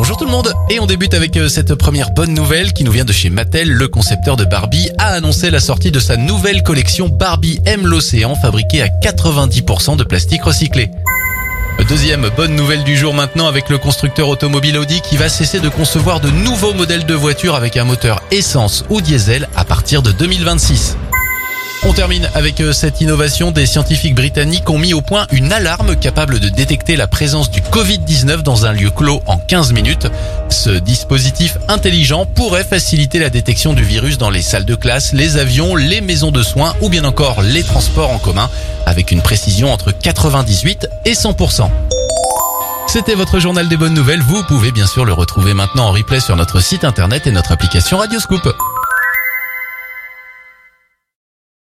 Bonjour tout le monde et on débute avec euh, cette première bonne nouvelle qui nous vient de chez Mattel. Le concepteur de Barbie a annoncé la sortie de sa nouvelle collection Barbie aime l'océan fabriquée à 90% de plastique recyclé. Deuxième bonne nouvelle du jour maintenant avec le constructeur automobile Audi qui va cesser de concevoir de nouveaux modèles de voitures avec un moteur essence ou diesel à partir de 2026. On termine avec euh, cette innovation. Des scientifiques britanniques ont mis au point une alarme capable de détecter la présence du Covid-19 dans un lieu clos en 15 minutes. Ce dispositif intelligent pourrait faciliter la détection du virus dans les salles de classe, les avions, les maisons de soins ou bien encore les transports en commun avec une précision entre 98 et 100%. C'était votre journal des bonnes nouvelles. Vous pouvez bien sûr le retrouver maintenant en replay sur notre site internet et notre application Radioscoop.